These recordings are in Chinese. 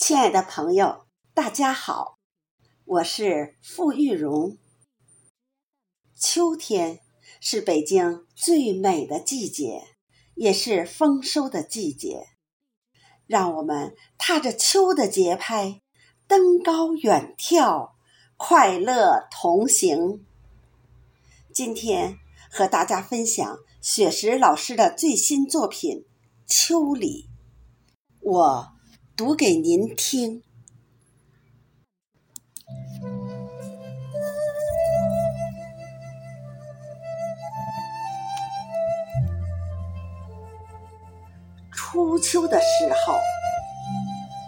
亲爱的朋友，大家好，我是付玉荣。秋天是北京最美的季节，也是丰收的季节。让我们踏着秋的节拍，登高远眺，快乐同行。今天和大家分享雪石老师的最新作品《秋里》，我。读给您听。初秋的时候，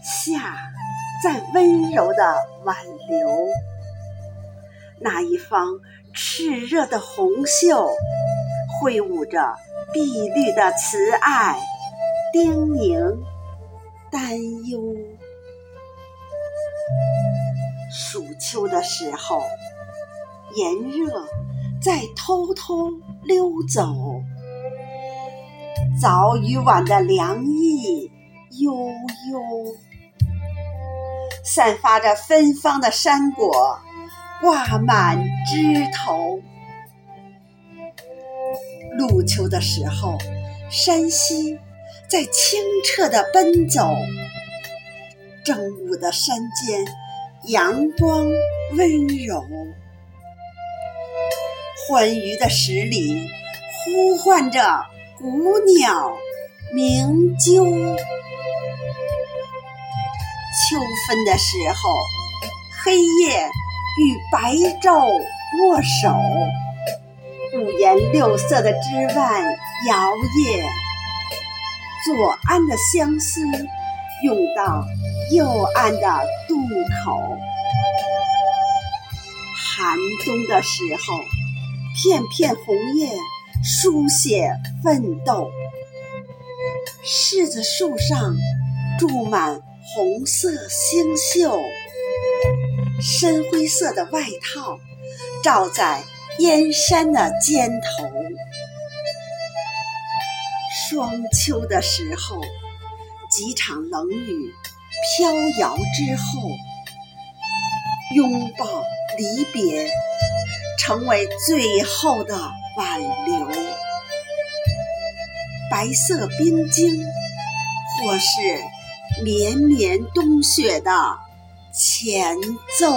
夏在温柔的挽留，那一方炽热的红袖，挥舞着碧绿的慈爱，叮咛。担忧，暑秋的时候，炎热在偷偷溜走，早与晚的凉意悠悠，散发着芬芳的山果挂满枝头。入秋的时候，山溪。在清澈的奔走，正午的山间，阳光温柔，欢愉的十里呼唤着古鸟鸣啾。秋分的时候，黑夜与白昼握手，五颜六色的枝蔓摇曳。左岸的相思涌到右岸的渡口，寒冬的时候，片片红叶书写奋斗。柿子树上住满红色星宿，深灰色的外套罩在燕山的肩头。霜秋的时候，几场冷雨飘摇之后，拥抱离别，成为最后的挽留。白色冰晶，或是绵绵冬雪的前奏。